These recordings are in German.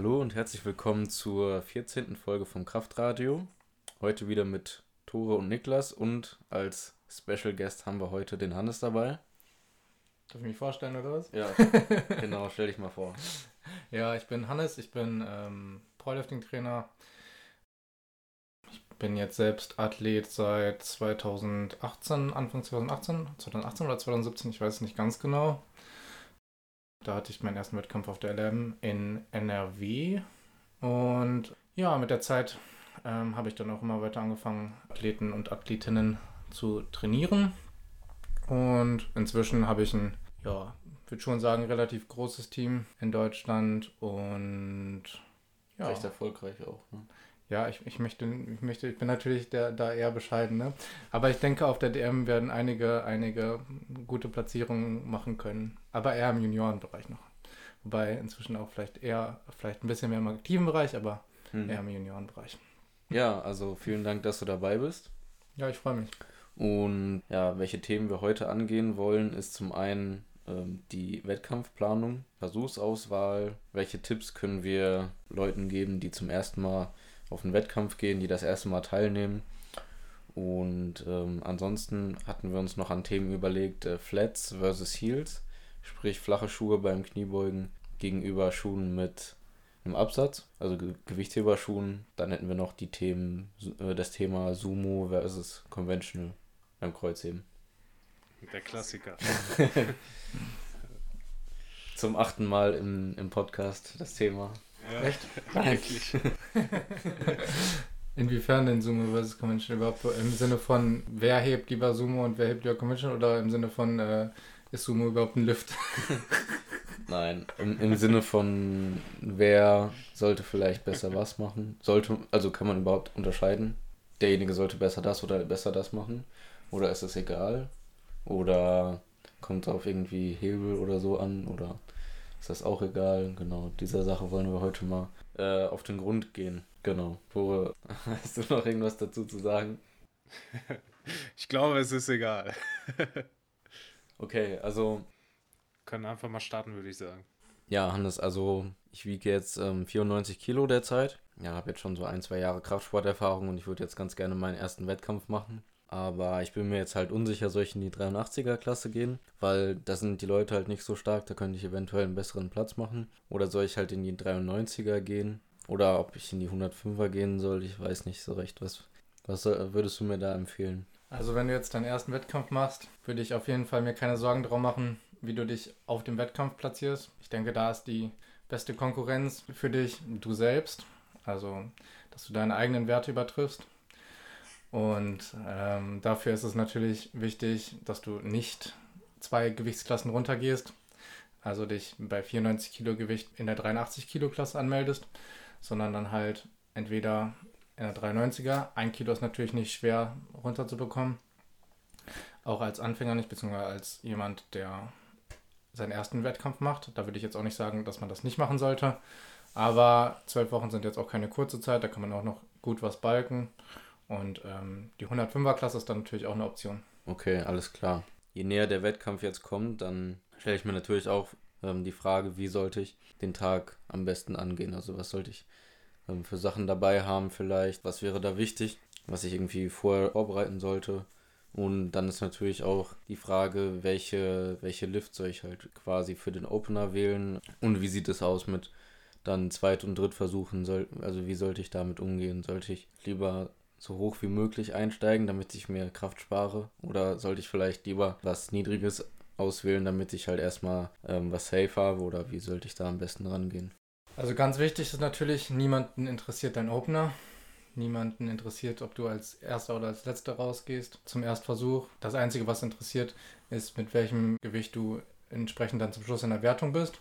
Hallo und herzlich willkommen zur 14. Folge vom Kraftradio. Heute wieder mit Tore und Niklas und als Special Guest haben wir heute den Hannes dabei. Darf ich mich vorstellen oder was? Ja, genau, stell dich mal vor. Ja, ich bin Hannes, ich bin ähm, Powerlifting-Trainer. Ich bin jetzt selbst Athlet seit 2018, Anfang 2018, 2018 oder 2017, ich weiß es nicht ganz genau. Da hatte ich meinen ersten Wettkampf auf der LM in NRW. Und ja, mit der Zeit ähm, habe ich dann auch immer weiter angefangen, Athleten und Athletinnen zu trainieren. Und inzwischen habe ich ein, ja, würde schon sagen, relativ großes Team in Deutschland und ja. Recht erfolgreich auch. Ne? Ja, ich, ich, möchte, ich möchte, ich bin natürlich der, da eher bescheiden, ne? Aber ich denke, auf der DM werden einige, einige gute Platzierungen machen können. Aber eher im Juniorenbereich noch. Wobei inzwischen auch vielleicht eher, vielleicht ein bisschen mehr im aktiven Bereich, aber hm. eher im Juniorenbereich. Ja, also vielen Dank, dass du dabei bist. Ja, ich freue mich. Und ja, welche Themen wir heute angehen wollen, ist zum einen ähm, die Wettkampfplanung, Versuchsauswahl, welche Tipps können wir Leuten geben, die zum ersten Mal auf einen Wettkampf gehen, die das erste Mal teilnehmen. Und ähm, ansonsten hatten wir uns noch an Themen überlegt, äh, Flats versus Heels, sprich flache Schuhe beim Kniebeugen gegenüber Schuhen mit einem Absatz, also Ge Gewichtsheberschuhen. Dann hätten wir noch die Themen, äh, das Thema Sumo versus Conventional beim Kreuzheben. Der Klassiker. Zum achten Mal im, im Podcast das Thema. Ja, Echt? Eigentlich. Inwiefern denn Sumo versus Convention überhaupt? Im Sinne von, wer hebt lieber Sumo und wer hebt lieber Convention oder im Sinne von, äh, ist Sumo überhaupt ein Lift? Nein, im, im Sinne von, wer sollte vielleicht besser was machen? Sollte, also kann man überhaupt unterscheiden? Derjenige sollte besser das oder besser das machen? Oder ist es egal? Oder kommt es auf irgendwie Hebel oder so an? Oder ist das auch egal. Genau, dieser Sache wollen wir heute mal äh, auf den Grund gehen. Genau. Wo, hast du noch irgendwas dazu zu sagen? ich glaube, es ist egal. okay, also. Können einfach mal starten, würde ich sagen. Ja, Hannes, also ich wiege jetzt ähm, 94 Kilo derzeit. Ja, habe jetzt schon so ein, zwei Jahre Kraftsporterfahrung und ich würde jetzt ganz gerne meinen ersten Wettkampf machen. Aber ich bin mir jetzt halt unsicher, soll ich in die 83er-Klasse gehen, weil da sind die Leute halt nicht so stark, da könnte ich eventuell einen besseren Platz machen. Oder soll ich halt in die 93er gehen? Oder ob ich in die 105er gehen soll, ich weiß nicht so recht. Was, was würdest du mir da empfehlen? Also wenn du jetzt deinen ersten Wettkampf machst, würde ich auf jeden Fall mir keine Sorgen darum machen, wie du dich auf dem Wettkampf platzierst. Ich denke, da ist die beste Konkurrenz für dich du selbst. Also, dass du deine eigenen Werte übertriffst. Und ähm, dafür ist es natürlich wichtig, dass du nicht zwei Gewichtsklassen runtergehst, also dich bei 94 Kilo Gewicht in der 83 Kilo Klasse anmeldest, sondern dann halt entweder in der 93er, ein Kilo ist natürlich nicht schwer runterzubekommen, auch als Anfänger nicht, beziehungsweise als jemand, der seinen ersten Wettkampf macht. Da würde ich jetzt auch nicht sagen, dass man das nicht machen sollte. Aber zwölf Wochen sind jetzt auch keine kurze Zeit, da kann man auch noch gut was balken. Und ähm, die 105er Klasse ist dann natürlich auch eine Option. Okay, alles klar. Je näher der Wettkampf jetzt kommt, dann stelle ich mir natürlich auch ähm, die Frage, wie sollte ich den Tag am besten angehen? Also was sollte ich ähm, für Sachen dabei haben vielleicht? Was wäre da wichtig, was ich irgendwie vorher vorbereiten sollte? Und dann ist natürlich auch die Frage, welche, welche Lift soll ich halt quasi für den Opener wählen? Und wie sieht es aus mit dann Zweit- und Drittversuchen? Soll, also wie sollte ich damit umgehen? Sollte ich lieber so hoch wie möglich einsteigen, damit ich mehr Kraft spare? Oder sollte ich vielleicht lieber was Niedriges auswählen, damit ich halt erstmal ähm, was safe habe? Oder wie sollte ich da am besten rangehen? Also ganz wichtig ist natürlich, niemanden interessiert dein Opener. Niemanden interessiert, ob du als Erster oder als Letzter rausgehst zum Erstversuch. Das Einzige, was interessiert, ist, mit welchem Gewicht du entsprechend dann zum Schluss in der Wertung bist.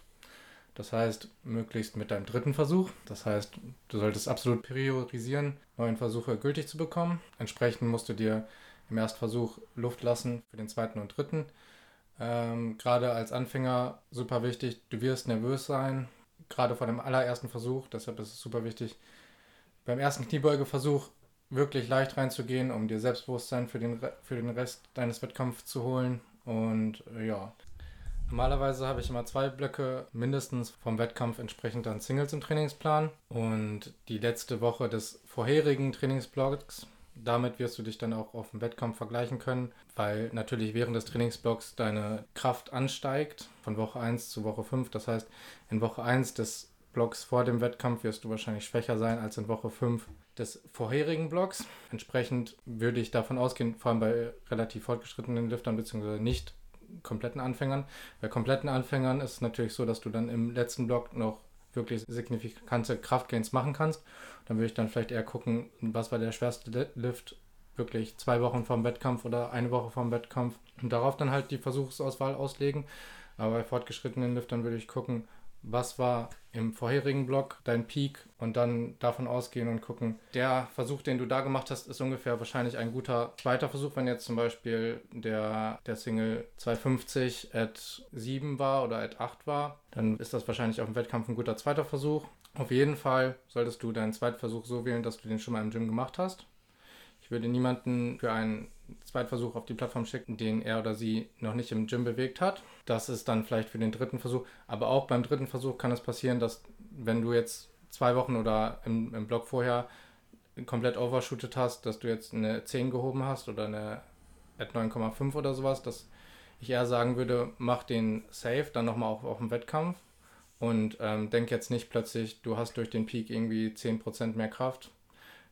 Das heißt, möglichst mit deinem dritten Versuch. Das heißt, du solltest absolut priorisieren, neun Versuche gültig zu bekommen. Entsprechend musst du dir im Erstversuch Luft lassen für den zweiten und dritten. Ähm, gerade als Anfänger super wichtig, du wirst nervös sein, gerade vor dem allerersten Versuch. Deshalb ist es super wichtig, beim ersten Kniebeugeversuch wirklich leicht reinzugehen, um dir Selbstbewusstsein für den, für den Rest deines Wettkampfs zu holen. Und äh, ja, Normalerweise habe ich immer zwei Blöcke mindestens vom Wettkampf entsprechend dann Singles im Trainingsplan und die letzte Woche des vorherigen Trainingsblocks. Damit wirst du dich dann auch auf dem Wettkampf vergleichen können, weil natürlich während des Trainingsblocks deine Kraft ansteigt von Woche 1 zu Woche 5. Das heißt, in Woche 1 des Blocks vor dem Wettkampf wirst du wahrscheinlich schwächer sein als in Woche 5 des vorherigen Blocks. Entsprechend würde ich davon ausgehen, vor allem bei relativ fortgeschrittenen Liftern bzw. nicht kompletten Anfängern. Bei kompletten Anfängern ist es natürlich so, dass du dann im letzten Block noch wirklich signifikante Kraftgains machen kannst. Dann würde ich dann vielleicht eher gucken, was war der schwerste Lift wirklich zwei Wochen vorm Wettkampf oder eine Woche vorm Wettkampf und darauf dann halt die Versuchsauswahl auslegen. Aber bei fortgeschrittenen Liftern würde ich gucken, was war im vorherigen Block dein Peak und dann davon ausgehen und gucken, der Versuch, den du da gemacht hast, ist ungefähr wahrscheinlich ein guter zweiter Versuch, wenn jetzt zum Beispiel der, der Single 250 at 7 war oder at 8 war, dann ist das wahrscheinlich auf dem Wettkampf ein guter zweiter Versuch. Auf jeden Fall solltest du deinen zweiten Versuch so wählen, dass du den schon mal im Gym gemacht hast. Ich würde niemanden für einen Zweitversuch auf die Plattform schicken, den er oder sie noch nicht im Gym bewegt hat. Das ist dann vielleicht für den dritten Versuch. Aber auch beim dritten Versuch kann es passieren, dass wenn du jetzt zwei Wochen oder im, im Block vorher komplett overshootet hast, dass du jetzt eine 10 gehoben hast oder eine at 9,5 oder sowas, dass ich eher sagen würde, mach den Safe dann nochmal auf, auf dem Wettkampf und ähm, denk jetzt nicht plötzlich, du hast durch den Peak irgendwie 10% mehr Kraft.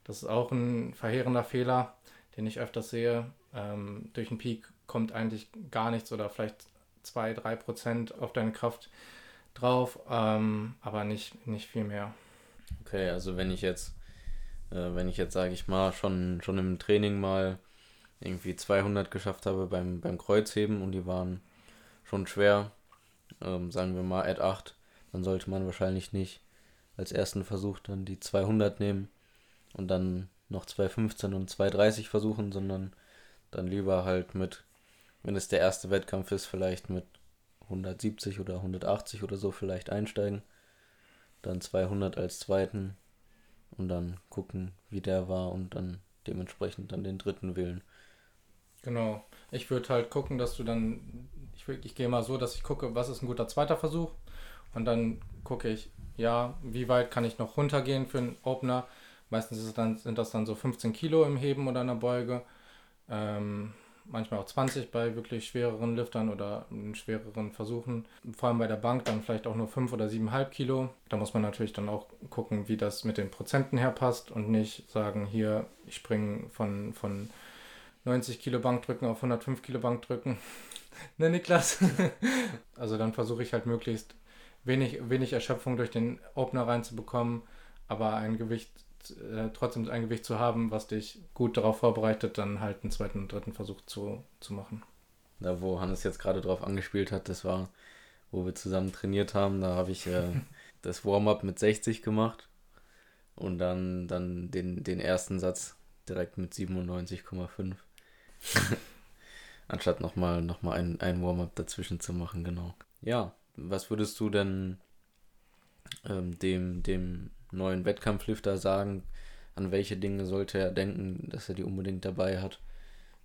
Das ist auch ein verheerender Fehler, den ich öfters sehe. Ähm, durch den Peak kommt eigentlich gar nichts oder vielleicht 2, 3 Prozent auf deine Kraft drauf, ähm, aber nicht, nicht viel mehr. Okay, also wenn ich jetzt, äh, wenn ich jetzt, sage ich mal, schon, schon im Training mal irgendwie 200 geschafft habe beim, beim Kreuzheben und die waren schon schwer, ähm, sagen wir mal at 8, dann sollte man wahrscheinlich nicht als ersten Versuch dann die 200 nehmen und dann noch 215 und 230 versuchen, sondern dann lieber halt mit wenn es der erste Wettkampf ist, vielleicht mit 170 oder 180 oder so vielleicht einsteigen. Dann 200 als zweiten und dann gucken, wie der war und dann dementsprechend dann den dritten wählen. Genau. Ich würde halt gucken, dass du dann, ich, ich gehe mal so, dass ich gucke, was ist ein guter zweiter Versuch und dann gucke ich, ja, wie weit kann ich noch runtergehen für einen Opener. Meistens dann, sind das dann so 15 Kilo im Heben oder in der Beuge. Ähm, manchmal auch 20 bei wirklich schwereren Liftern oder schwereren Versuchen. Vor allem bei der Bank dann vielleicht auch nur 5 oder 7,5 Kilo. Da muss man natürlich dann auch gucken, wie das mit den Prozenten her passt und nicht sagen, hier, ich springe von, von 90 Kilo Bankdrücken auf 105 Kilo Bankdrücken. ne, Niklas? also dann versuche ich halt möglichst wenig, wenig Erschöpfung durch den Opener reinzubekommen, aber ein Gewicht äh, trotzdem ein Gewicht zu haben, was dich gut darauf vorbereitet, dann halt einen zweiten und dritten Versuch zu, zu machen. Da, wo Hannes jetzt gerade drauf angespielt hat, das war, wo wir zusammen trainiert haben, da habe ich äh, das Warm-up mit 60 gemacht und dann, dann den, den ersten Satz direkt mit 97,5. Anstatt nochmal noch mal ein, ein Warm-up dazwischen zu machen, genau. Ja, was würdest du denn ähm, dem, dem neuen Wettkampflifter sagen, an welche Dinge sollte er denken, dass er die unbedingt dabei hat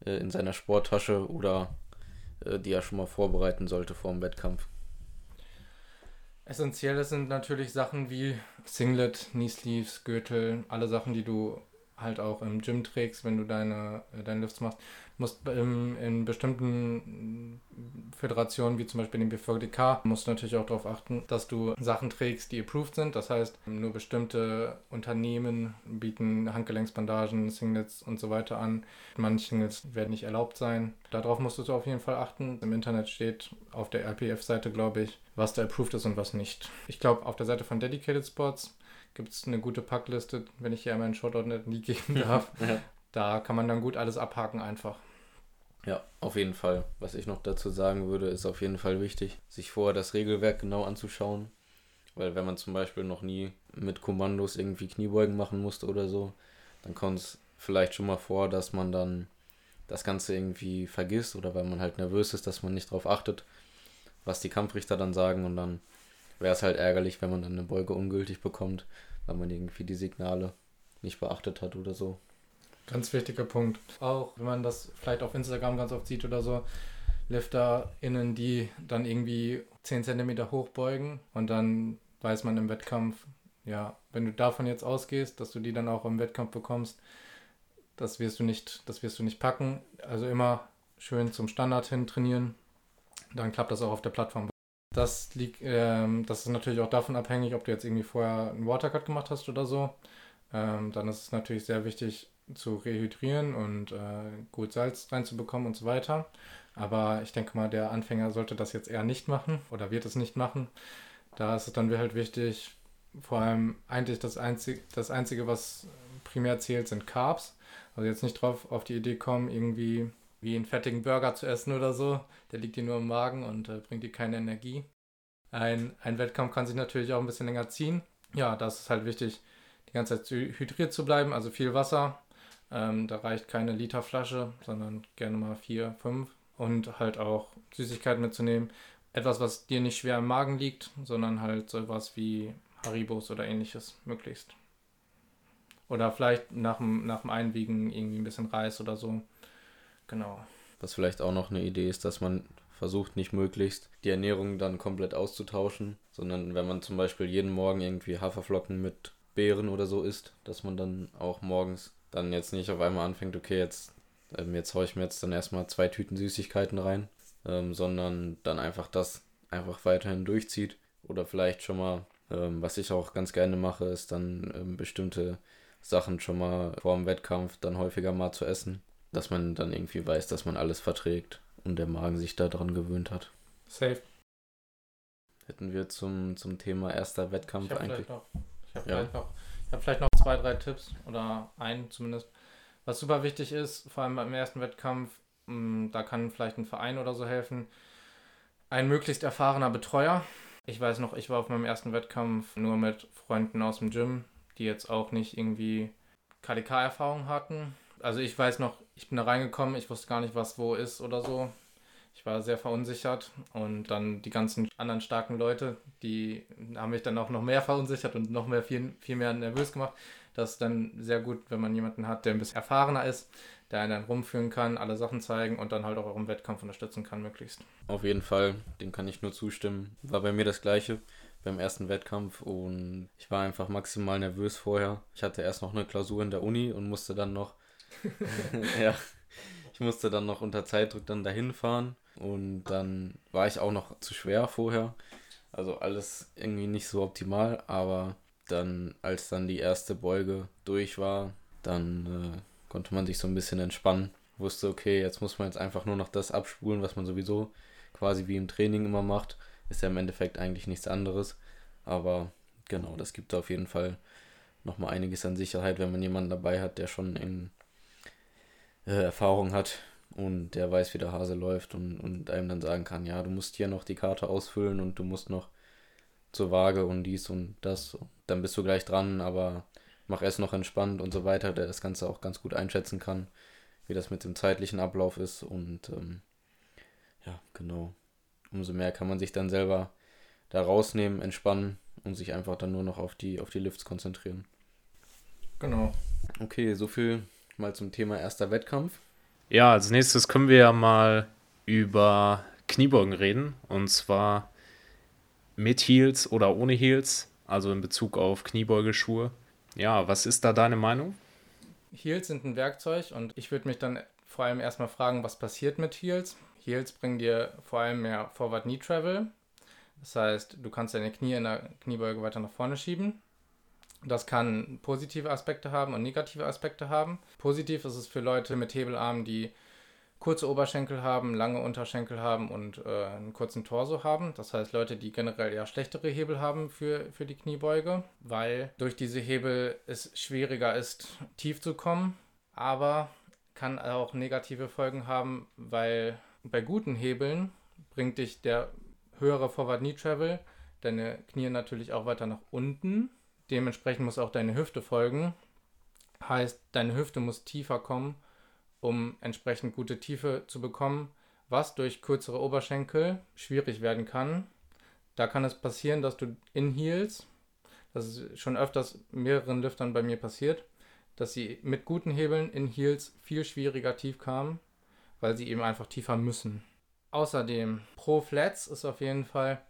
äh, in seiner Sporttasche oder äh, die er schon mal vorbereiten sollte vor dem Wettkampf. Essentiell sind natürlich Sachen wie Singlet, Knee Sleeves, Gürtel, alle Sachen, die du halt auch im Gym trägst, wenn du deine, äh, deine Lifts machst musst in, in bestimmten Föderationen, wie zum Beispiel dem BVDK, musst du natürlich auch darauf achten, dass du Sachen trägst, die approved sind. Das heißt, nur bestimmte Unternehmen bieten Handgelenksbandagen, Singlets und so weiter an. Manche Singles werden nicht erlaubt sein. Darauf musst du auf jeden Fall achten. Im Internet steht auf der RPF-Seite, glaube ich, was da approved ist und was nicht. Ich glaube, auf der Seite von Dedicated Sports gibt es eine gute Packliste, wenn ich hier einmal einen Shoutout nie geben darf. ja. Da kann man dann gut alles abhaken einfach. Ja, auf jeden Fall. Was ich noch dazu sagen würde, ist auf jeden Fall wichtig, sich vorher das Regelwerk genau anzuschauen. Weil wenn man zum Beispiel noch nie mit Kommandos irgendwie Kniebeugen machen musste oder so, dann kommt es vielleicht schon mal vor, dass man dann das Ganze irgendwie vergisst oder weil man halt nervös ist, dass man nicht darauf achtet, was die Kampfrichter dann sagen und dann wäre es halt ärgerlich, wenn man dann eine Beuge ungültig bekommt, weil man irgendwie die Signale nicht beachtet hat oder so. Ganz wichtiger Punkt. Auch wenn man das vielleicht auf Instagram ganz oft sieht oder so, LifterInnen, die dann irgendwie 10 cm hochbeugen und dann weiß man im Wettkampf, ja, wenn du davon jetzt ausgehst, dass du die dann auch im Wettkampf bekommst, das wirst du nicht, das wirst du nicht packen. Also immer schön zum Standard hin trainieren. Dann klappt das auch auf der Plattform. Das liegt, ähm, das ist natürlich auch davon abhängig, ob du jetzt irgendwie vorher einen Watercut gemacht hast oder so. Ähm, dann ist es natürlich sehr wichtig zu rehydrieren und äh, gut Salz reinzubekommen und so weiter. Aber ich denke mal, der Anfänger sollte das jetzt eher nicht machen oder wird es nicht machen. Da ist es dann halt wichtig, vor allem eigentlich das Einzige, das Einzige, was primär zählt, sind Carbs. Also jetzt nicht drauf auf die Idee kommen, irgendwie wie einen fettigen Burger zu essen oder so. Der liegt dir nur im Magen und äh, bringt dir keine Energie. Ein, ein Wettkampf kann sich natürlich auch ein bisschen länger ziehen. Ja, das ist halt wichtig, die ganze Zeit hydriert zu bleiben, also viel Wasser. Ähm, da reicht keine Literflasche, sondern gerne mal vier, fünf. Und halt auch Süßigkeiten mitzunehmen. Etwas, was dir nicht schwer im Magen liegt, sondern halt sowas wie Haribos oder ähnliches möglichst. Oder vielleicht nach dem, nach dem Einwiegen irgendwie ein bisschen Reis oder so. Genau. Was vielleicht auch noch eine Idee ist, dass man versucht nicht möglichst die Ernährung dann komplett auszutauschen, sondern wenn man zum Beispiel jeden Morgen irgendwie Haferflocken mit Beeren oder so isst, dass man dann auch morgens dann jetzt nicht auf einmal anfängt, okay, jetzt, ähm, jetzt haue ich mir jetzt dann erstmal zwei Tüten Süßigkeiten rein, ähm, sondern dann einfach das einfach weiterhin durchzieht oder vielleicht schon mal ähm, was ich auch ganz gerne mache, ist dann ähm, bestimmte Sachen schon mal vor dem Wettkampf dann häufiger mal zu essen, dass man dann irgendwie weiß, dass man alles verträgt und der Magen sich daran gewöhnt hat. Safe. Hätten wir zum, zum Thema erster Wettkampf ich eigentlich. Noch, ich habe ja. vielleicht, noch, hab vielleicht noch zwei, drei Tipps oder einen zumindest. Was super wichtig ist, vor allem beim ersten Wettkampf, mm, da kann vielleicht ein Verein oder so helfen. Ein möglichst erfahrener Betreuer, ich weiß noch, ich war auf meinem ersten Wettkampf nur mit Freunden aus dem Gym, die jetzt auch nicht irgendwie KDK-Erfahrung hatten. Also ich weiß noch, ich bin da reingekommen, ich wusste gar nicht, was wo ist oder so. Ich war sehr verunsichert und dann die ganzen anderen starken Leute, die haben mich dann auch noch mehr verunsichert und noch mehr viel, viel mehr nervös gemacht. Das ist dann sehr gut, wenn man jemanden hat, der ein bisschen erfahrener ist, der einen dann rumführen kann, alle Sachen zeigen und dann halt auch im Wettkampf unterstützen kann, möglichst. Auf jeden Fall, dem kann ich nur zustimmen. War bei mir das gleiche beim ersten Wettkampf und ich war einfach maximal nervös vorher. Ich hatte erst noch eine Klausur in der Uni und musste dann noch, ja, ich musste dann noch unter Zeitdruck dann dahin fahren und dann war ich auch noch zu schwer vorher. Also alles irgendwie nicht so optimal, aber dann, als dann die erste Beuge durch war, dann äh, konnte man sich so ein bisschen entspannen. Wusste, okay, jetzt muss man jetzt einfach nur noch das abspulen, was man sowieso quasi wie im Training immer macht. Ist ja im Endeffekt eigentlich nichts anderes. Aber genau, das gibt auf jeden Fall nochmal einiges an Sicherheit, wenn man jemanden dabei hat, der schon in, äh, Erfahrung hat und der weiß, wie der Hase läuft und, und einem dann sagen kann, ja, du musst hier noch die Karte ausfüllen und du musst noch zur Waage und dies und das. Dann bist du gleich dran, aber mach es noch entspannt und so weiter, der das Ganze auch ganz gut einschätzen kann, wie das mit dem zeitlichen Ablauf ist und ähm, ja, genau. Umso mehr kann man sich dann selber da rausnehmen, entspannen und sich einfach dann nur noch auf die, auf die Lifts konzentrieren. Genau. Okay, so viel mal zum Thema erster Wettkampf. Ja, als nächstes können wir ja mal über Kniebeugen reden. Und zwar mit Heels oder ohne Heels, also in Bezug auf Kniebeugeschuhe. Ja, was ist da deine Meinung? Heels sind ein Werkzeug und ich würde mich dann vor allem erstmal fragen, was passiert mit Heels. Heels bringen dir vor allem mehr Forward Knee Travel. Das heißt, du kannst deine Knie in der Kniebeuge weiter nach vorne schieben. Das kann positive Aspekte haben und negative Aspekte haben. Positiv ist es für Leute mit Hebelarmen, die kurze Oberschenkel haben, lange Unterschenkel haben und äh, einen kurzen Torso haben. Das heißt Leute, die generell eher schlechtere Hebel haben für, für die Kniebeuge, weil durch diese Hebel es schwieriger ist, tief zu kommen. Aber kann auch negative Folgen haben, weil bei guten Hebeln bringt dich der höhere Forward Knee Travel, deine Knie natürlich auch weiter nach unten. Dementsprechend muss auch deine Hüfte folgen. Heißt, deine Hüfte muss tiefer kommen um entsprechend gute Tiefe zu bekommen, was durch kürzere Oberschenkel schwierig werden kann. Da kann es passieren, dass du in Heels, das ist schon öfters mehreren Liftern bei mir passiert, dass sie mit guten Hebeln in Heels viel schwieriger tief kamen, weil sie eben einfach tiefer müssen. Außerdem, pro Flats ist auf jeden Fall,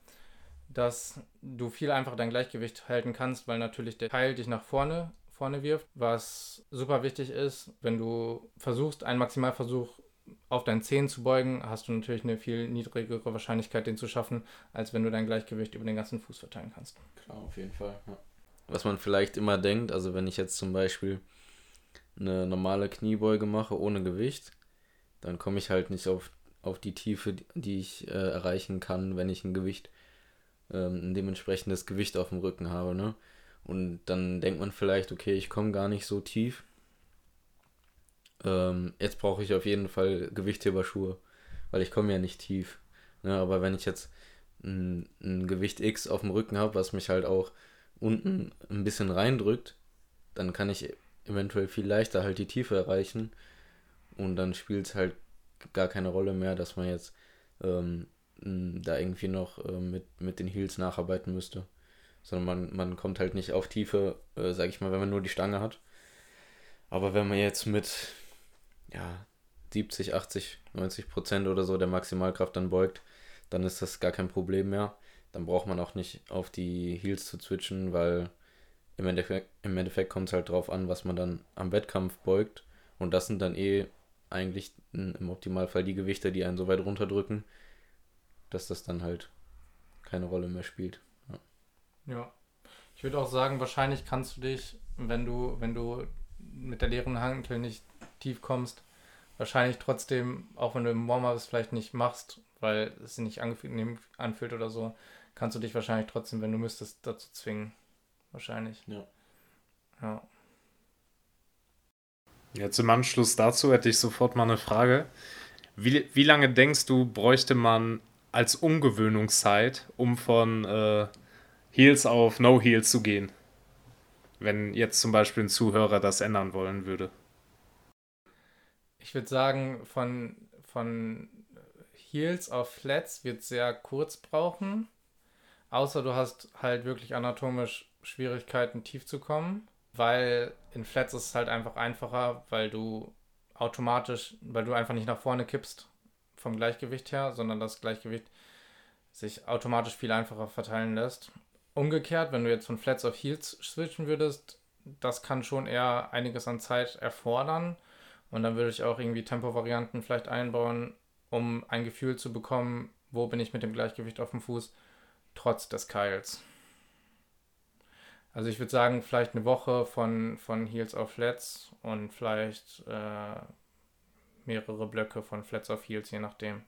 dass du viel einfacher dein Gleichgewicht halten kannst, weil natürlich der Teil dich nach vorne, vorne wirft, was super wichtig ist. Wenn du versuchst, einen Maximalversuch auf deinen Zehen zu beugen, hast du natürlich eine viel niedrigere Wahrscheinlichkeit, den zu schaffen, als wenn du dein Gleichgewicht über den ganzen Fuß verteilen kannst. Klar, auf jeden Fall. Ja. Was man vielleicht immer denkt, also wenn ich jetzt zum Beispiel eine normale Kniebeuge mache ohne Gewicht, dann komme ich halt nicht auf, auf die Tiefe, die ich äh, erreichen kann, wenn ich ein Gewicht, ähm, ein dementsprechendes Gewicht auf dem Rücken habe. Ne? Und dann denkt man vielleicht, okay, ich komme gar nicht so tief. Ähm, jetzt brauche ich auf jeden Fall Gewichtheberschuhe, weil ich komme ja nicht tief. Ne? Aber wenn ich jetzt ein, ein Gewicht X auf dem Rücken habe, was mich halt auch unten ein bisschen reindrückt, dann kann ich eventuell viel leichter halt die Tiefe erreichen. Und dann spielt es halt gar keine Rolle mehr, dass man jetzt ähm, da irgendwie noch äh, mit, mit den Heels nacharbeiten müsste. Sondern man, man kommt halt nicht auf Tiefe, äh, sag ich mal, wenn man nur die Stange hat. Aber wenn man jetzt mit ja, 70, 80, 90 Prozent oder so der Maximalkraft dann beugt, dann ist das gar kein Problem mehr. Dann braucht man auch nicht auf die Heels zu switchen, weil im Endeffekt, im Endeffekt kommt es halt drauf an, was man dann am Wettkampf beugt. Und das sind dann eh eigentlich im Optimalfall die Gewichte, die einen so weit runterdrücken, dass das dann halt keine Rolle mehr spielt. Ja. ja. Ich würde auch sagen, wahrscheinlich kannst du dich, wenn du, wenn du mit der leeren Hantel nicht tief kommst, wahrscheinlich trotzdem, auch wenn du im Warm-up es vielleicht nicht machst, weil es sich nicht angenehm anfühlt oder so, kannst du dich wahrscheinlich trotzdem, wenn du müsstest, dazu zwingen. Wahrscheinlich. Ja. Ja. Jetzt im Anschluss dazu hätte ich sofort mal eine Frage. Wie, wie lange denkst du, bräuchte man als Umgewöhnungszeit, um von äh, Heels auf No Heels zu gehen? Wenn jetzt zum Beispiel ein Zuhörer das ändern wollen würde. Ich würde sagen, von, von Heels auf Flats wird sehr kurz brauchen. Außer du hast halt wirklich anatomisch Schwierigkeiten, tief zu kommen, weil in Flats ist es halt einfach einfacher, weil du automatisch, weil du einfach nicht nach vorne kippst vom Gleichgewicht her, sondern das Gleichgewicht sich automatisch viel einfacher verteilen lässt. Umgekehrt, wenn du jetzt von Flats auf Heels switchen würdest, das kann schon eher einiges an Zeit erfordern. Und dann würde ich auch irgendwie Tempovarianten vielleicht einbauen, um ein Gefühl zu bekommen, wo bin ich mit dem Gleichgewicht auf dem Fuß, trotz des Keils. Also ich würde sagen, vielleicht eine Woche von, von Heels auf Flats und vielleicht äh, mehrere Blöcke von Flats auf Heels, je nachdem.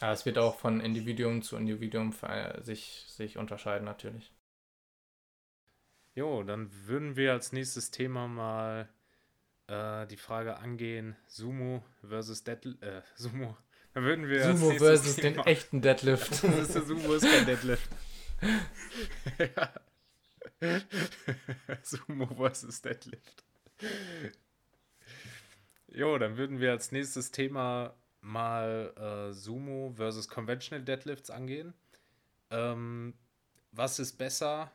Aber es wird auch von Individuum zu Individuum sich, sich unterscheiden natürlich. Jo, dann würden wir als nächstes Thema mal äh, die Frage angehen, Sumo versus Deadlift. Äh, Sumo. Dann würden wir Sumo versus Thema den echten Deadlift. Sumo ist kein Deadlift. Sumo versus Deadlift. Jo, dann würden wir als nächstes Thema mal äh, Sumo versus Conventional Deadlifts angehen. Ähm, was ist besser?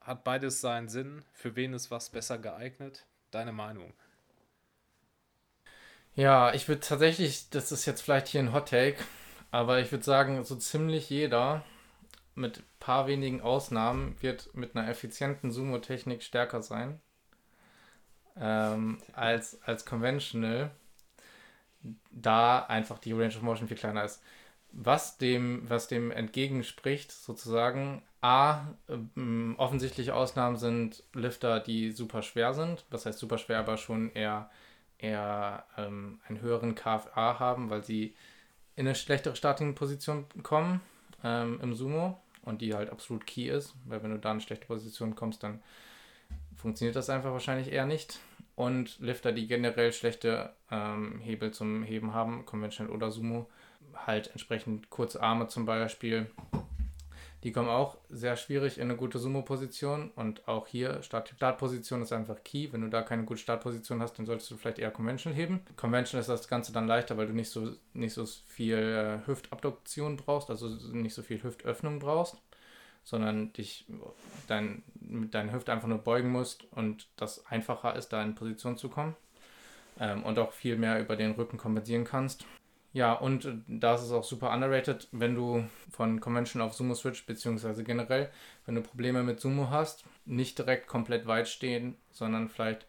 Hat beides seinen Sinn? Für wen ist was besser geeignet? Deine Meinung? Ja, ich würde tatsächlich, das ist jetzt vielleicht hier ein Hot Take, aber ich würde sagen, so ziemlich jeder mit paar wenigen Ausnahmen wird mit einer effizienten Sumo-Technik stärker sein ähm, als, als Conventional, da einfach die Range of Motion viel kleiner ist. Was dem, was dem entgegenspricht, sozusagen, A, ähm, offensichtliche Ausnahmen sind Lifter, die super schwer sind. Das heißt super schwer, aber schon eher, eher ähm, einen höheren KFA haben, weil sie in eine schlechtere Starting-Position kommen ähm, im Sumo und die halt absolut key ist, weil wenn du da in eine schlechte Position kommst, dann funktioniert das einfach wahrscheinlich eher nicht. Und Lifter, die generell schlechte ähm, Hebel zum Heben haben, konventionell oder Sumo, halt entsprechend kurze Arme zum Beispiel, die kommen auch sehr schwierig in eine gute Sumo-Position und auch hier Start Startposition ist einfach key. Wenn du da keine gute Startposition hast, dann solltest du vielleicht eher Conventional heben. Conventional ist das Ganze dann leichter, weil du nicht so, nicht so viel äh, Hüftabduktion brauchst, also nicht so viel Hüftöffnung brauchst, sondern dich dein, mit deiner Hüfte einfach nur beugen musst und das einfacher ist, da in Position zu kommen ähm, und auch viel mehr über den Rücken kompensieren kannst. Ja, und äh, da ist es auch super underrated, wenn du von Convention auf Sumo switch, beziehungsweise generell, wenn du Probleme mit Sumo hast, nicht direkt komplett weit stehen, sondern vielleicht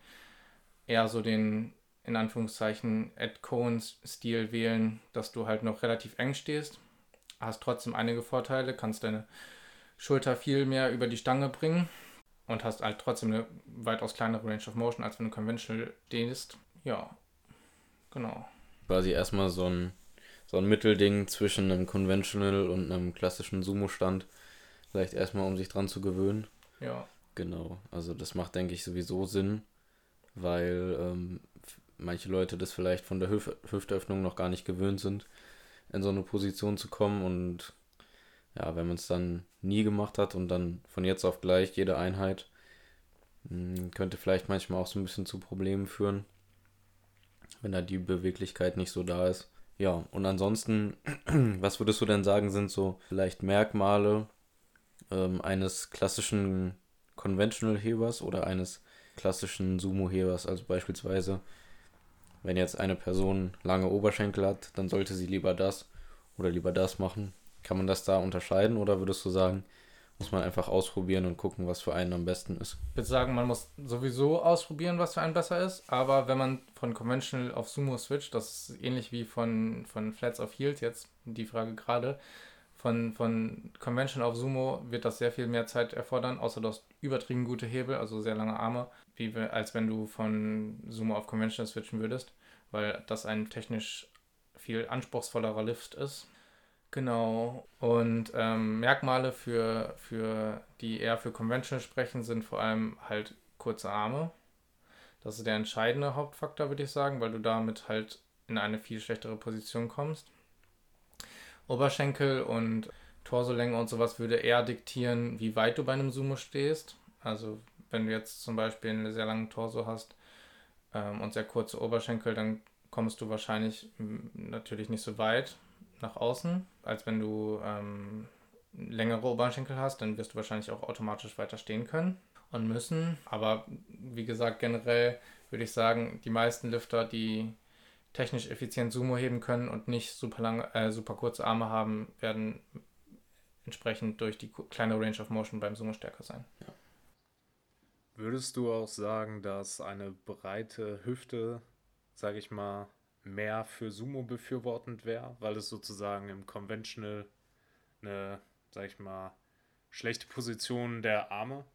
eher so den, in Anführungszeichen, Ed Cohen-Stil wählen, dass du halt noch relativ eng stehst, hast trotzdem einige Vorteile, kannst deine Schulter viel mehr über die Stange bringen und hast halt trotzdem eine weitaus kleinere Range of Motion, als wenn du conventional stehst. Ja, genau. Quasi erstmal so ein, so ein Mittelding zwischen einem Conventional und einem klassischen Sumo-Stand. Vielleicht erstmal, um sich dran zu gewöhnen. Ja. Genau, also das macht, denke ich, sowieso Sinn, weil ähm, manche Leute das vielleicht von der Hüf Hüftöffnung noch gar nicht gewöhnt sind, in so eine Position zu kommen und ja, wenn man es dann nie gemacht hat und dann von jetzt auf gleich jede Einheit, hm, könnte vielleicht manchmal auch so ein bisschen zu Problemen führen, wenn da die Beweglichkeit nicht so da ist. Ja, und ansonsten, was würdest du denn sagen, sind so vielleicht Merkmale ähm, eines klassischen Conventional-Hebers oder eines klassischen Sumo-Hebers? Also beispielsweise, wenn jetzt eine Person lange Oberschenkel hat, dann sollte sie lieber das oder lieber das machen. Kann man das da unterscheiden oder würdest du sagen, muss man einfach ausprobieren und gucken, was für einen am besten ist? Ich würde sagen, man muss sowieso ausprobieren, was für einen besser ist, aber wenn man von Conventional auf Sumo switcht, das ist ähnlich wie von, von Flats auf Heels jetzt, die Frage gerade, von, von Conventional auf Sumo wird das sehr viel mehr Zeit erfordern, außer du hast übertrieben gute Hebel, also sehr lange Arme, wie, als wenn du von Sumo auf Conventional switchen würdest, weil das ein technisch viel anspruchsvollerer Lift ist. Genau. Und ähm, Merkmale für, für die eher für Conventional sprechen, sind vor allem halt kurze Arme. Das ist der entscheidende Hauptfaktor, würde ich sagen, weil du damit halt in eine viel schlechtere Position kommst. Oberschenkel und Torsolänge und sowas würde eher diktieren, wie weit du bei einem Sumo stehst. Also wenn du jetzt zum Beispiel einen sehr langen Torso hast ähm, und sehr kurze Oberschenkel, dann kommst du wahrscheinlich natürlich nicht so weit nach außen, als wenn du ähm, längere Oberschenkel hast, dann wirst du wahrscheinlich auch automatisch weiter stehen können und müssen. Aber wie gesagt, generell würde ich sagen, die meisten Lifter, die technisch effizient Sumo heben können und nicht super lange, äh, super kurze Arme haben, werden entsprechend durch die kleine Range of Motion beim Sumo stärker sein. Würdest du auch sagen, dass eine breite Hüfte, sage ich mal, mehr für Sumo befürwortend wäre, weil es sozusagen im Conventional eine, sag ich mal, schlechte Position der Arme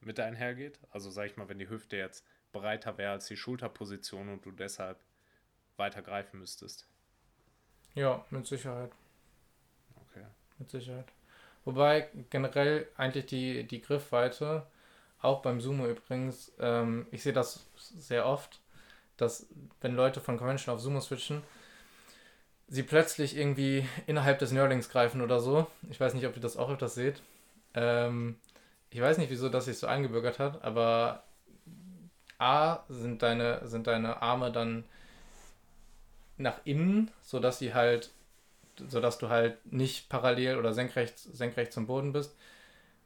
mit einhergeht. Also sag ich mal, wenn die Hüfte jetzt breiter wäre als die Schulterposition und du deshalb weiter greifen müsstest. Ja, mit Sicherheit. Okay. Mit Sicherheit. Wobei generell eigentlich die, die Griffweite, auch beim Sumo übrigens, ähm, ich sehe das sehr oft, dass wenn Leute von Convention auf Sumo switchen, sie plötzlich irgendwie innerhalb des Nerdlings greifen oder so. Ich weiß nicht, ob ihr das auch öfters seht. Ähm, ich weiß nicht, wieso das sich so eingebürgert hat, aber A, sind deine, sind deine Arme dann nach innen, sodass sie halt, sodass du halt nicht parallel oder senkrecht, senkrecht zum Boden bist,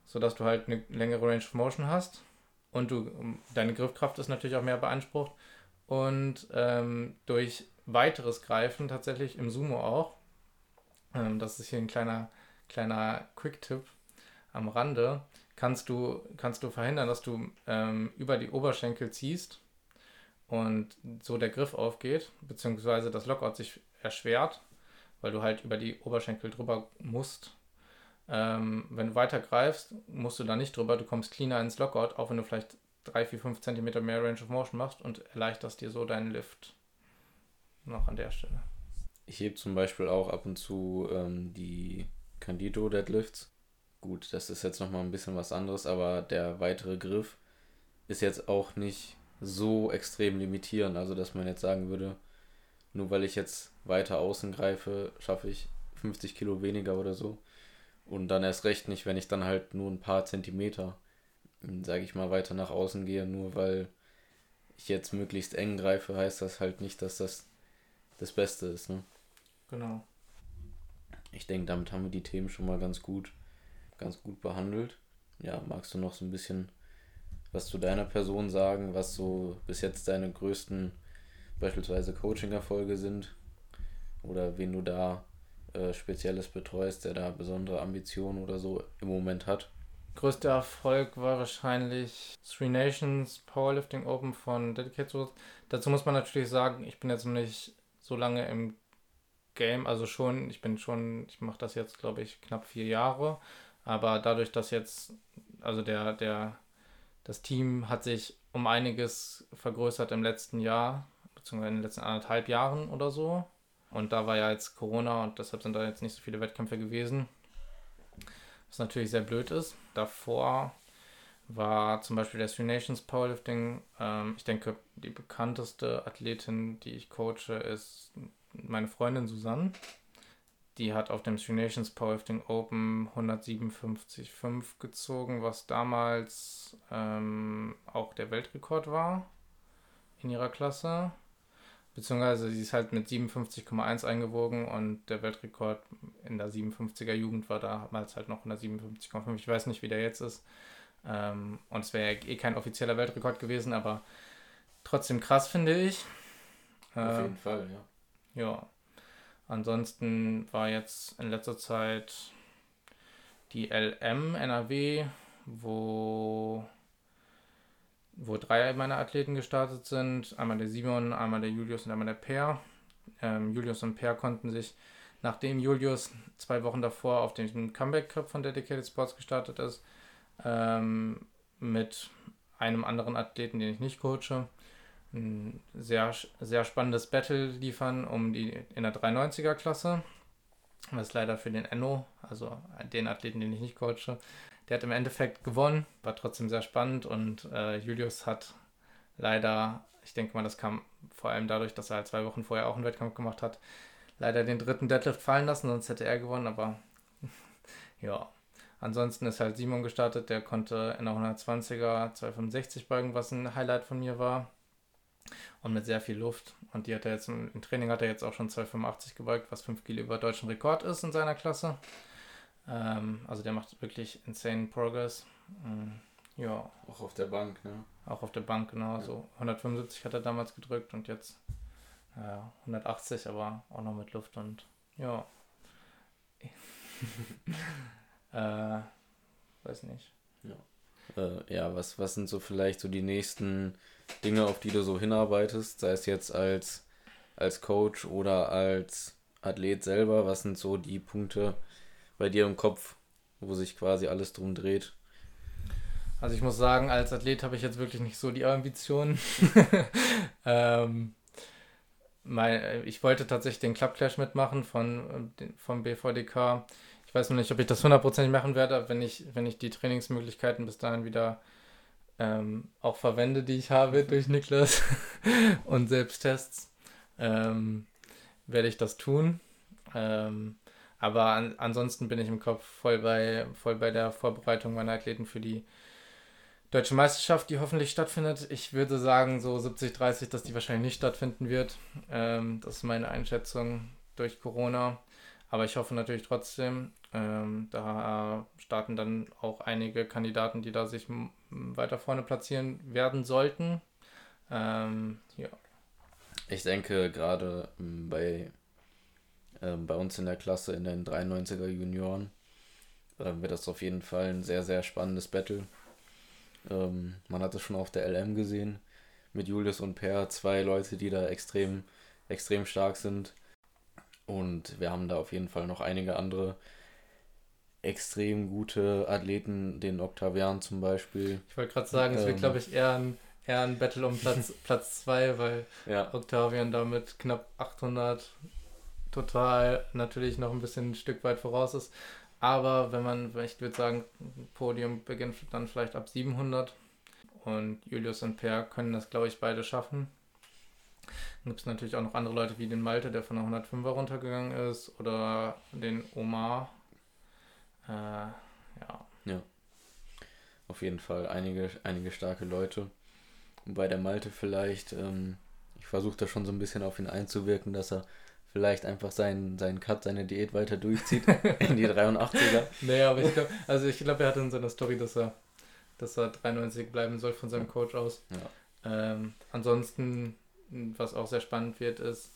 sodass du halt eine längere Range of Motion hast und du deine Griffkraft ist natürlich auch mehr beansprucht und ähm, durch weiteres Greifen tatsächlich im Sumo auch. Ähm, das ist hier ein kleiner, kleiner Quick-Tipp am Rande. Kannst du, kannst du verhindern, dass du ähm, über die Oberschenkel ziehst und so der Griff aufgeht, beziehungsweise das Lockout sich erschwert, weil du halt über die Oberschenkel drüber musst. Ähm, wenn du weiter greifst, musst du da nicht drüber, du kommst cleaner ins Lockout, auch wenn du vielleicht 3, 4, 5 cm mehr Range of Motion machst und erleichterst dir so deinen Lift noch an der Stelle. Ich hebe zum Beispiel auch ab und zu ähm, die Candido Deadlifts. Gut, das ist jetzt nochmal ein bisschen was anderes, aber der weitere Griff ist jetzt auch nicht so extrem limitierend. Also, dass man jetzt sagen würde, nur weil ich jetzt weiter außen greife, schaffe ich 50 Kilo weniger oder so. Und dann erst recht nicht, wenn ich dann halt nur ein paar Zentimeter sage ich mal, weiter nach außen gehe, nur weil ich jetzt möglichst eng greife, heißt das halt nicht, dass das das Beste ist. Ne? Genau. Ich denke, damit haben wir die Themen schon mal ganz gut, ganz gut behandelt. Ja, magst du noch so ein bisschen was zu deiner Person sagen, was so bis jetzt deine größten beispielsweise Coaching-Erfolge sind? oder wen du da äh, Spezielles betreust, der da besondere Ambitionen oder so im Moment hat? Größter Erfolg war wahrscheinlich Three Nations Powerlifting Open von Dedicated Source. Dazu muss man natürlich sagen, ich bin jetzt noch nicht so lange im Game, also schon, ich bin schon, ich mache das jetzt, glaube ich, knapp vier Jahre, aber dadurch, dass jetzt, also der, der, das Team hat sich um einiges vergrößert im letzten Jahr, beziehungsweise in den letzten anderthalb Jahren oder so. Und da war ja jetzt Corona und deshalb sind da jetzt nicht so viele Wettkämpfe gewesen. Was natürlich sehr blöd ist. Davor war zum Beispiel der Three Nations Powerlifting. Ähm, ich denke, die bekannteste Athletin, die ich coache, ist meine Freundin Susanne. Die hat auf dem Three Nations Powerlifting Open 157,5 gezogen, was damals ähm, auch der Weltrekord war in ihrer Klasse. Beziehungsweise sie ist halt mit 57,1 eingewogen und der Weltrekord in der 57er Jugend war damals halt noch 157,5. Ich weiß nicht, wie der jetzt ist. Ähm, und es wäre ja eh kein offizieller Weltrekord gewesen, aber trotzdem krass, finde ich. Auf äh, jeden Fall, ja. Ja. Ansonsten war jetzt in letzter Zeit die LM NRW, wo wo drei meiner Athleten gestartet sind. Einmal der Simon, einmal der Julius und einmal der Per. Ähm, Julius und Per konnten sich, nachdem Julius zwei Wochen davor auf den Comeback Cup von Dedicated Sports gestartet ist, ähm, mit einem anderen Athleten, den ich nicht coache, ein sehr, sehr spannendes Battle liefern um die in der 390er Klasse. Was leider für den Enno, also den Athleten, den ich nicht coache, der hat im Endeffekt gewonnen, war trotzdem sehr spannend und äh, Julius hat leider, ich denke mal, das kam vor allem dadurch, dass er halt zwei Wochen vorher auch einen Wettkampf gemacht hat, leider den dritten Deadlift fallen lassen, sonst hätte er gewonnen, aber ja. Ansonsten ist halt Simon gestartet, der konnte in der 120er 265 beugen, was ein Highlight von mir war. Und mit sehr viel Luft. Und die hat er jetzt im Training hat er jetzt auch schon 285 gebeugt, was 5 Kilo über deutschen Rekord ist in seiner Klasse. Ähm, also der macht wirklich insane Progress. Ähm, ja. Auch auf der Bank, ne? Auch auf der Bank, genau. Ja. So 175 hat er damals gedrückt und jetzt äh, 180, aber auch noch mit Luft und ja. äh, weiß nicht. Ja. Äh, ja, was, was sind so vielleicht so die nächsten Dinge, auf die du so hinarbeitest, sei es jetzt als, als Coach oder als Athlet selber? Was sind so die Punkte, bei dir im Kopf, wo sich quasi alles drum dreht? Also ich muss sagen, als Athlet habe ich jetzt wirklich nicht so die Ambitionen. ähm, mein, ich wollte tatsächlich den Club Clash mitmachen von, vom BVDK. Ich weiß noch nicht, ob ich das hundertprozentig machen werde, wenn ich, wenn ich die Trainingsmöglichkeiten bis dahin wieder ähm, auch verwende, die ich habe durch Niklas und Selbsttests, ähm, werde ich das tun. Ähm, aber an, ansonsten bin ich im Kopf voll bei, voll bei der Vorbereitung meiner Athleten für die deutsche Meisterschaft, die hoffentlich stattfindet. Ich würde sagen, so 70-30, dass die wahrscheinlich nicht stattfinden wird. Ähm, das ist meine Einschätzung durch Corona. Aber ich hoffe natürlich trotzdem. Ähm, da starten dann auch einige Kandidaten, die da sich weiter vorne platzieren werden sollten. Ähm, ja. Ich denke, gerade bei ähm, bei uns in der Klasse in den 93er Junioren äh, wird das auf jeden Fall ein sehr, sehr spannendes Battle. Ähm, man hat es schon auf der LM gesehen mit Julius und Per, zwei Leute, die da extrem, extrem stark sind. Und wir haben da auf jeden Fall noch einige andere extrem gute Athleten, den Octavian zum Beispiel. Ich wollte gerade sagen, es wird, ähm, glaube ich, eher ein, eher ein Battle um Platz 2, Platz zwei, weil ja. Octavian damit knapp 800 total natürlich noch ein bisschen ein Stück weit voraus ist. Aber wenn man, ich würde sagen, Podium beginnt dann vielleicht ab 700 und Julius und Per können das, glaube ich, beide schaffen. Dann gibt es natürlich auch noch andere Leute wie den Malte, der von der 105er runtergegangen ist, oder den Omar. Äh, ja. Ja. Auf jeden Fall einige, einige starke Leute. Und bei der Malte vielleicht, ähm, ich versuche da schon so ein bisschen auf ihn einzuwirken, dass er vielleicht einfach seinen, seinen Cut, seine Diät weiter durchzieht in die 83er. Nee, aber ich glaube, also ich glaube, er hatte in seiner Story, dass er, dass er 93 bleiben soll von seinem Coach aus. Ja. Ähm, ansonsten, was auch sehr spannend wird, ist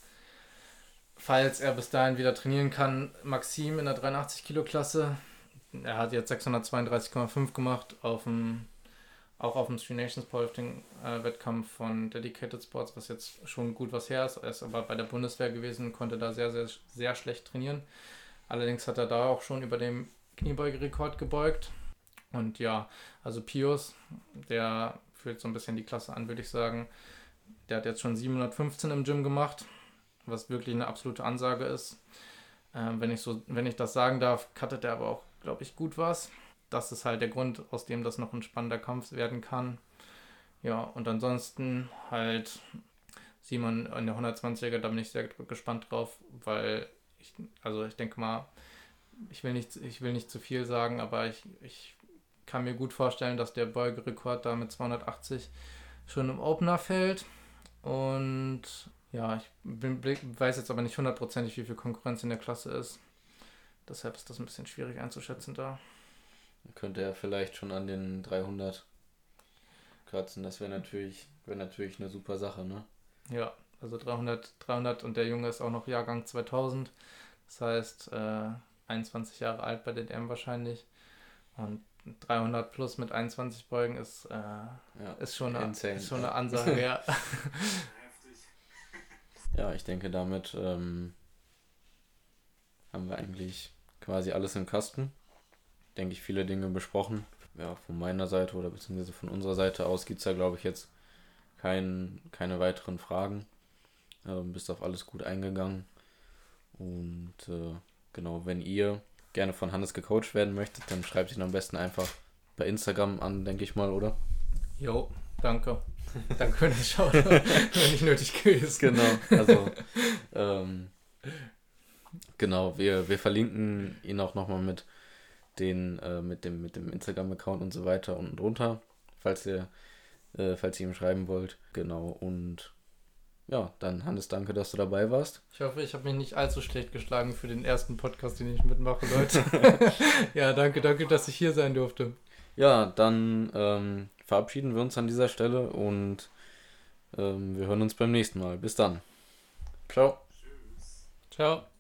falls er bis dahin wieder trainieren kann, Maxim in der 83 Kilo Klasse. Er hat jetzt 632,5 gemacht auf dem auch auf dem Three Nations Powerlifting äh, Wettkampf von Dedicated Sports, was jetzt schon gut was her ist. Er ist aber bei der Bundeswehr gewesen, konnte da sehr, sehr, sehr schlecht trainieren. Allerdings hat er da auch schon über dem Kniebeugerekord gebeugt. Und ja, also Pius, der fühlt so ein bisschen die Klasse an, würde ich sagen. Der hat jetzt schon 715 im Gym gemacht, was wirklich eine absolute Ansage ist. Ähm, wenn, ich so, wenn ich das sagen darf, cuttet er aber auch, glaube ich, gut was das ist halt der Grund, aus dem das noch ein spannender Kampf werden kann. Ja, und ansonsten halt Simon in der 120er, da bin ich sehr gespannt drauf, weil ich, also ich denke mal, ich will nicht, ich will nicht zu viel sagen, aber ich, ich kann mir gut vorstellen, dass der Beugerekord da mit 280 schon im Opener fällt. Und ja, ich bin, weiß jetzt aber nicht hundertprozentig, wie viel Konkurrenz in der Klasse ist. Deshalb ist das ein bisschen schwierig einzuschätzen da. Könnte er vielleicht schon an den 300 kratzen. Das wäre natürlich, wär natürlich eine super Sache, ne? Ja, also 300, 300 und der Junge ist auch noch Jahrgang 2000. Das heißt, äh, 21 Jahre alt bei der DM wahrscheinlich. Und 300 plus mit 21 Beugen ist, äh, ja, ist, schon, eine, ist schon eine Ansage, ja. ja, ich denke, damit ähm, haben wir eigentlich quasi alles im Kasten denke ich, viele Dinge besprochen. Ja, von meiner Seite oder beziehungsweise von unserer Seite aus gibt es da, glaube ich, jetzt kein, keine weiteren Fragen. Ähm, bist auf alles gut eingegangen. Und äh, genau, wenn ihr gerne von Hannes gecoacht werden möchtet, dann schreibt ihn am besten einfach bei Instagram an, denke ich mal, oder? Jo, danke. danke für das Schauen, wenn nicht nötig gewesen. Genau, also ähm, genau, wir, wir verlinken ihn auch nochmal mit den äh, mit dem, mit dem Instagram-Account und so weiter unten drunter, falls ihr, äh, falls ihr ihm schreiben wollt. Genau, und ja, dann Hannes, danke, dass du dabei warst. Ich hoffe, ich habe mich nicht allzu schlecht geschlagen für den ersten Podcast, den ich mitmache, Leute. ja, danke, danke, dass ich hier sein durfte. Ja, dann ähm, verabschieden wir uns an dieser Stelle und ähm, wir hören uns beim nächsten Mal. Bis dann. Ciao. Tschüss. Ciao.